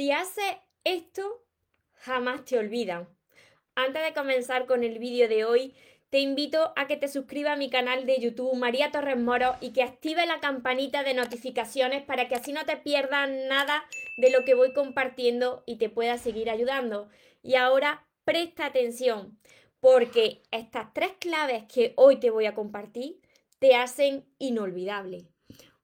Si haces esto, jamás te olvidan. Antes de comenzar con el vídeo de hoy, te invito a que te suscribas a mi canal de YouTube María Torres Moro y que active la campanita de notificaciones para que así no te pierdas nada de lo que voy compartiendo y te pueda seguir ayudando. Y ahora presta atención, porque estas tres claves que hoy te voy a compartir te hacen inolvidable.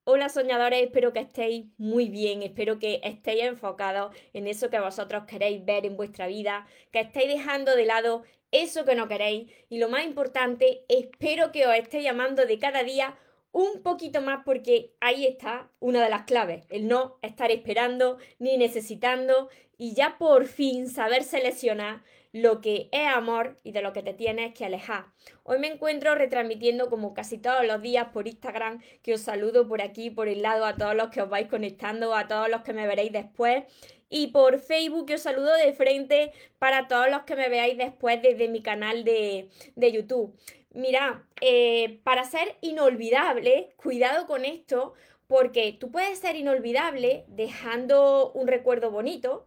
Hola soñadores, espero que estéis muy bien, espero que estéis enfocados en eso que vosotros queréis ver en vuestra vida, que estéis dejando de lado eso que no queréis y lo más importante, espero que os esté llamando de cada día un poquito más porque ahí está una de las claves, el no estar esperando ni necesitando y ya por fin saber seleccionar lo que es amor y de lo que te tienes que alejar. Hoy me encuentro retransmitiendo como casi todos los días por Instagram, que os saludo por aquí, por el lado, a todos los que os vais conectando, a todos los que me veréis después. Y por Facebook, que os saludo de frente para todos los que me veáis después desde mi canal de, YouTube. Mira, eh, para ser inolvidable, cuidado con esto, porque tú puedes ser inolvidable dejando un recuerdo bonito,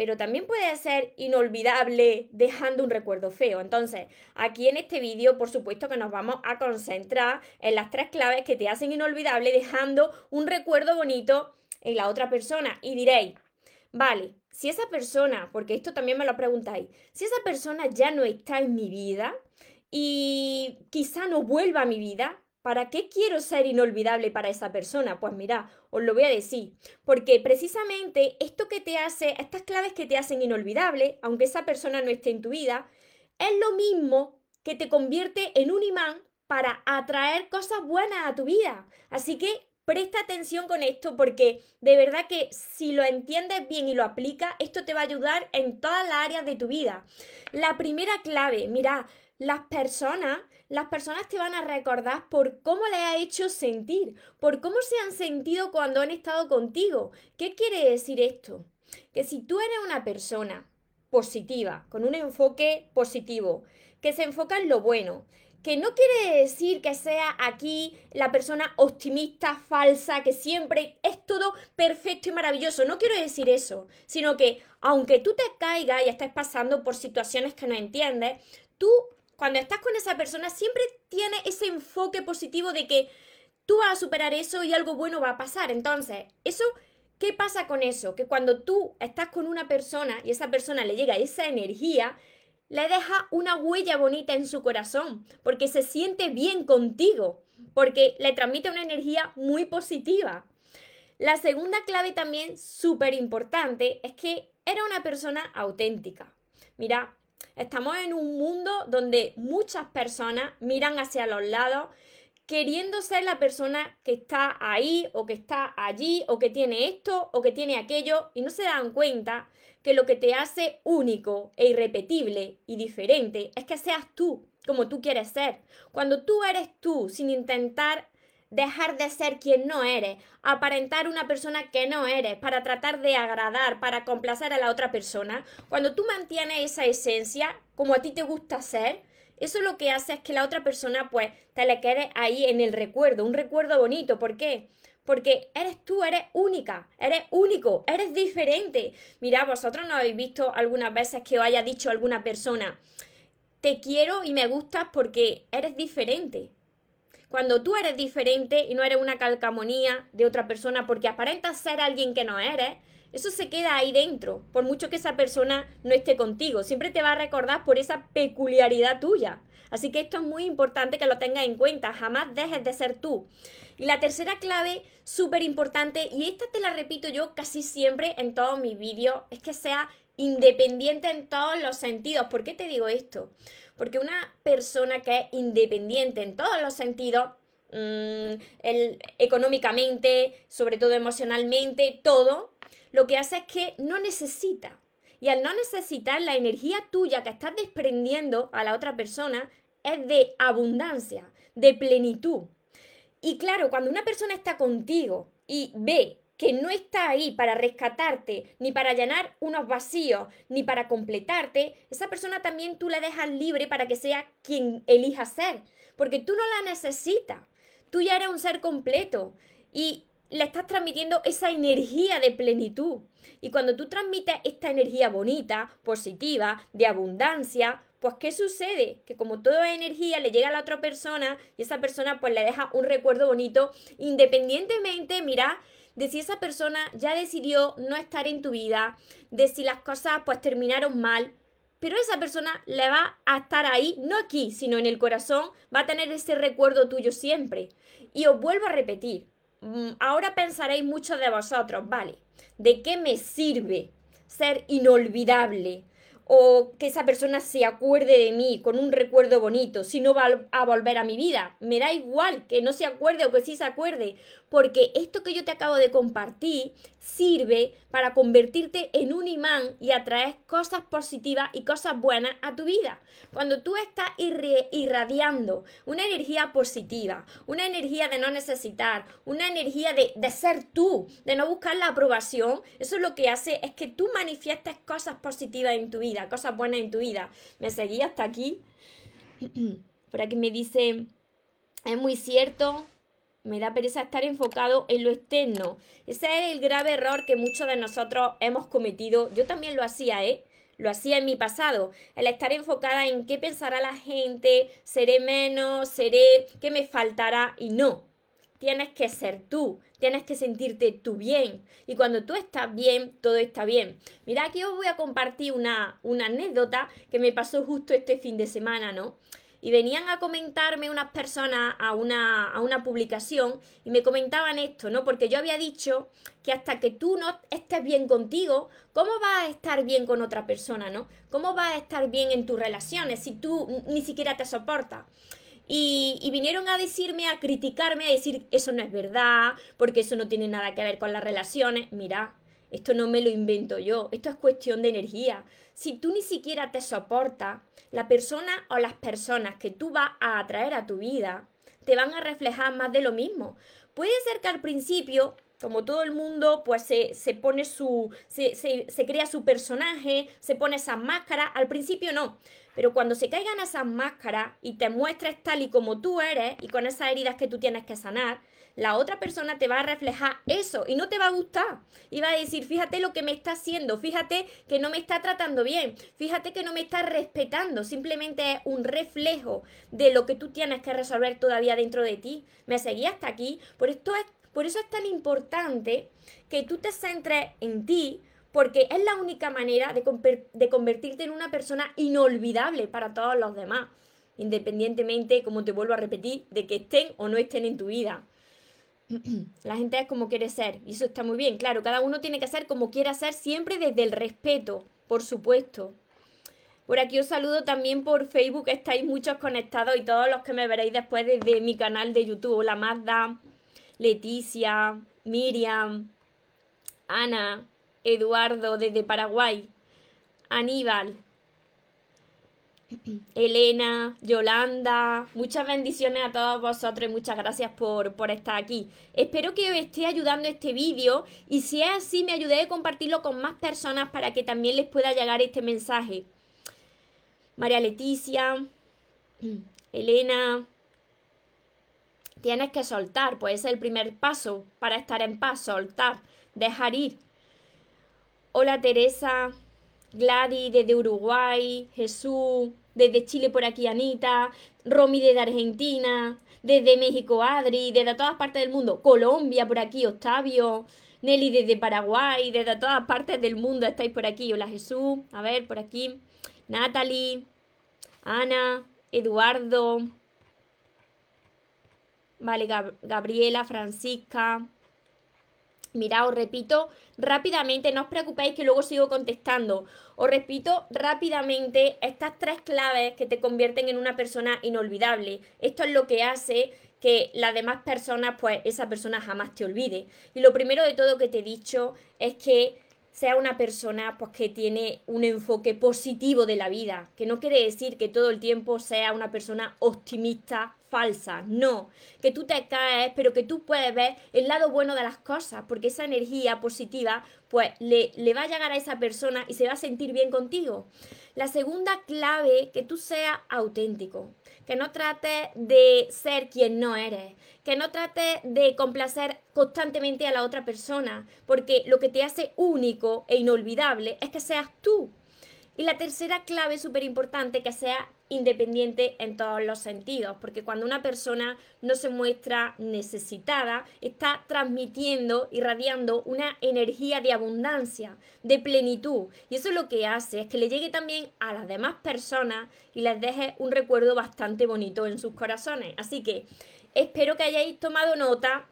pero también puede ser inolvidable dejando un recuerdo feo. Entonces, aquí en este vídeo, por supuesto que nos vamos a concentrar en las tres claves que te hacen inolvidable dejando un recuerdo bonito en la otra persona. Y diréis, vale, si esa persona, porque esto también me lo preguntáis, si esa persona ya no está en mi vida y quizá no vuelva a mi vida, ¿Para qué quiero ser inolvidable para esa persona? Pues mira, os lo voy a decir, porque precisamente esto que te hace, estas claves que te hacen inolvidable, aunque esa persona no esté en tu vida, es lo mismo que te convierte en un imán para atraer cosas buenas a tu vida. Así que presta atención con esto porque de verdad que si lo entiendes bien y lo aplicas, esto te va a ayudar en todas las áreas de tu vida. La primera clave, mira, las personas, las personas te van a recordar por cómo le ha hecho sentir, por cómo se han sentido cuando han estado contigo. ¿Qué quiere decir esto? Que si tú eres una persona positiva, con un enfoque positivo, que se enfoca en lo bueno, que no quiere decir que sea aquí la persona optimista, falsa, que siempre es todo perfecto y maravilloso. No quiero decir eso, sino que aunque tú te caigas y estés pasando por situaciones que no entiendes, tú cuando estás con esa persona, siempre tiene ese enfoque positivo de que tú vas a superar eso y algo bueno va a pasar. Entonces, eso, ¿qué pasa con eso? Que cuando tú estás con una persona y esa persona le llega esa energía, le deja una huella bonita en su corazón, porque se siente bien contigo, porque le transmite una energía muy positiva. La segunda clave también súper importante es que era una persona auténtica. Mira, Estamos en un mundo donde muchas personas miran hacia los lados queriendo ser la persona que está ahí o que está allí o que tiene esto o que tiene aquello y no se dan cuenta que lo que te hace único e irrepetible y diferente es que seas tú como tú quieres ser. Cuando tú eres tú sin intentar dejar de ser quien no eres, aparentar una persona que no eres, para tratar de agradar, para complacer a la otra persona, cuando tú mantienes esa esencia como a ti te gusta ser, eso lo que hace es que la otra persona pues te le quede ahí en el recuerdo, un recuerdo bonito. ¿Por qué? Porque eres tú, eres única, eres único, eres diferente. Mira, vosotros no habéis visto algunas veces que os haya dicho alguna persona, te quiero y me gustas porque eres diferente. Cuando tú eres diferente y no eres una calcamonía de otra persona porque aparentas ser alguien que no eres, eso se queda ahí dentro, por mucho que esa persona no esté contigo. Siempre te va a recordar por esa peculiaridad tuya. Así que esto es muy importante que lo tengas en cuenta. Jamás dejes de ser tú. Y la tercera clave, súper importante, y esta te la repito yo casi siempre en todos mis vídeos, es que sea independiente en todos los sentidos. ¿Por qué te digo esto? Porque una persona que es independiente en todos los sentidos, mm, económicamente, sobre todo emocionalmente, todo, lo que hace es que no necesita. Y al no necesitar, la energía tuya que estás desprendiendo a la otra persona es de abundancia, de plenitud. Y claro, cuando una persona está contigo y ve que no está ahí para rescatarte, ni para llenar unos vacíos, ni para completarte, esa persona también tú la dejas libre para que sea quien elija ser, porque tú no la necesitas, tú ya eres un ser completo y le estás transmitiendo esa energía de plenitud. Y cuando tú transmites esta energía bonita, positiva, de abundancia, pues ¿qué sucede? Que como toda energía le llega a la otra persona y esa persona pues le deja un recuerdo bonito, independientemente, mira, de si esa persona ya decidió no estar en tu vida, de si las cosas pues terminaron mal, pero esa persona le va a estar ahí, no aquí, sino en el corazón, va a tener ese recuerdo tuyo siempre. Y os vuelvo a repetir, mm, ahora pensaréis muchos de vosotros, vale, ¿de qué me sirve ser inolvidable? o que esa persona se acuerde de mí con un recuerdo bonito, si no va a volver a mi vida. Me da igual que no se acuerde o que sí se acuerde, porque esto que yo te acabo de compartir sirve para convertirte en un imán y atraer cosas positivas y cosas buenas a tu vida. Cuando tú estás irradiando una energía positiva, una energía de no necesitar, una energía de, ser tú, de no buscar la aprobación, eso lo que hace es que tú manifiestes cosas positivas en tu vida, cosas buenas en tu vida. Me seguí hasta aquí. Por aquí me dice, es muy cierto, me da pereza estar enfocado en lo externo. Ese es el grave error que muchos de nosotros hemos cometido. Yo también lo hacía, ¿eh? Lo hacía en mi pasado. El estar enfocada en qué pensará la gente, seré menos, seré, qué me faltará y no. Tienes que ser tú, tienes que sentirte tú bien. Y cuando tú estás bien, todo está bien. Mira, aquí os voy a compartir una, una anécdota que me pasó justo este fin de semana, ¿no? Y venían a comentarme unas personas a una, a una publicación y me comentaban esto, ¿no? Porque yo había dicho que hasta que tú no estés bien contigo, ¿cómo vas a estar bien con otra persona, ¿no? ¿Cómo vas a estar bien en tus relaciones si tú ni siquiera te soportas? Y, y, vinieron a decirme, a criticarme, a decir, eso no es verdad, porque eso no tiene nada que ver con las relaciones. Mira, esto no me lo invento yo, esto es cuestión de energía. Si tú ni siquiera te soportas, la persona o las personas que tú vas a atraer a tu vida te van a reflejar más de lo mismo. Puede ser que al principio, como todo el mundo, pues se, se pone su, se, se, se crea su personaje, se pone esas máscaras, al principio no. Pero cuando se caigan esas máscaras y te muestres tal y como tú eres y con esas heridas que tú tienes que sanar, la otra persona te va a reflejar eso y no te va a gustar. Y va a decir, fíjate lo que me está haciendo, fíjate que no me está tratando bien, fíjate que no me está respetando, simplemente es un reflejo de lo que tú tienes que resolver todavía dentro de ti. Me seguí hasta aquí, por esto es por eso es tan importante que tú te centres en ti, porque es la única manera de, de, convertirte en una persona inolvidable para todos los demás, independientemente, como te vuelvo a repetir, de que estén o no estén en tu vida. La gente es como quiere ser y eso está muy bien. Claro, cada uno tiene que ser como quiera ser siempre desde el respeto, por supuesto. Por aquí os saludo también por Facebook, estáis muchos conectados y todos los que me veréis después desde mi canal de YouTube. La Mazda, Leticia, Miriam, Ana, Eduardo desde Paraguay, Aníbal, Elena, Yolanda, muchas bendiciones a todos vosotros y muchas gracias por, por estar aquí. Espero que os esté ayudando este vídeo y si es así me ayudé a compartirlo con más personas para que también les pueda llegar este mensaje. María Leticia, Elena, tienes que soltar, pues es el primer paso para estar en paz, soltar, dejar ir. Hola Teresa, Gladys desde Uruguay, Jesús, desde Chile por aquí Anita, Romy desde Argentina, desde México Adri, desde todas partes del mundo, Colombia por aquí Octavio, Nelly desde Paraguay, desde todas partes del mundo estáis por aquí. Hola Jesús, a ver por aquí, Natalie, Ana, Eduardo, vale, Gabriela, Francisca, Mira, os repito rápidamente, no os preocupéis que luego sigo contestando. Os repito rápidamente estas tres claves que te convierten en una persona inolvidable. Esto es lo que hace que las demás personas, pues esa persona jamás te olvide. Y lo primero de todo que te he dicho es que sea una persona pues, que tiene un enfoque positivo de la vida, que no quiere decir que todo el tiempo sea una persona optimista, falsas, no, que tú te caes, pero que tú puedes ver el lado bueno de las cosas, porque esa energía positiva pues le, le va a llegar a esa persona y se va a sentir bien contigo. La segunda clave, que tú seas auténtico, que no trates de ser quien no eres, que no trates de complacer constantemente a la otra persona, porque lo que te hace único e inolvidable es que seas tú. Y la tercera clave súper importante, que sea independiente en todos los sentidos, porque cuando una persona no se muestra necesitada, está transmitiendo, irradiando una energía de abundancia, de plenitud. Y eso lo que hace es que le llegue también a las demás personas y les deje un recuerdo bastante bonito en sus corazones. Así que espero que hayáis tomado nota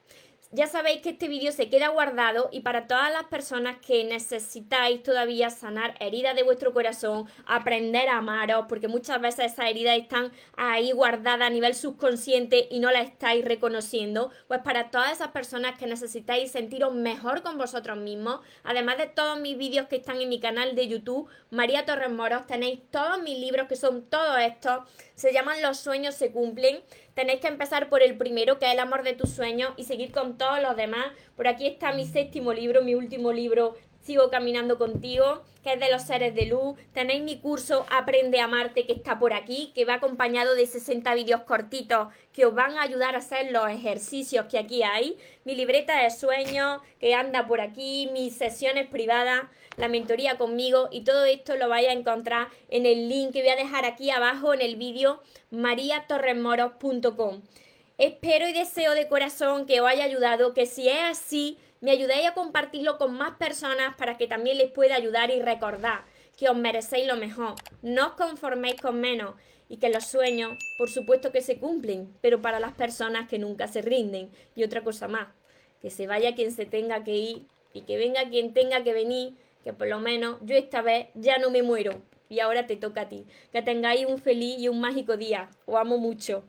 ya sabéis que este vídeo se queda guardado y para todas las personas que necesitáis todavía sanar heridas de vuestro corazón, aprender a amaros, porque muchas veces esas heridas están ahí guardadas a nivel subconsciente y no las estáis reconociendo, pues para todas esas personas que necesitáis sentiros mejor con vosotros mismos, además de todos mis vídeos que están en mi canal de YouTube, María Torres Moros, tenéis todos mis libros que son todos estos, se llaman Los sueños se cumplen tenéis que empezar por el primero, que es el amor de tus sueños, y seguir con todos los demás. Por aquí está mi séptimo libro, mi último libro, Sigo caminando contigo, que es de los seres de luz. Tenéis mi curso Aprende a amarte, que está por aquí, que va acompañado de 60 vídeos cortitos que os van a ayudar a hacer los ejercicios que aquí hay. Mi libreta de sueños, que anda por aquí, mis sesiones privadas, la mentoría conmigo, y todo esto lo vais a encontrar en el link que voy a dejar aquí abajo en el vídeo mariatorremoros.com. Espero y deseo de corazón que os haya ayudado, que si es así, me ayudéis a compartirlo con más personas para que también les pueda ayudar y recordar que os merecéis lo mejor. No os conforméis con menos y que los sueños, por supuesto que se cumplen, pero para las personas que nunca se rinden. Y otra cosa más, que se vaya quien se tenga que ir y que venga quien tenga que venir, que por lo menos yo esta vez ya no me muero y ahora te toca a ti. Que tengáis un feliz y un mágico día. Os amo mucho.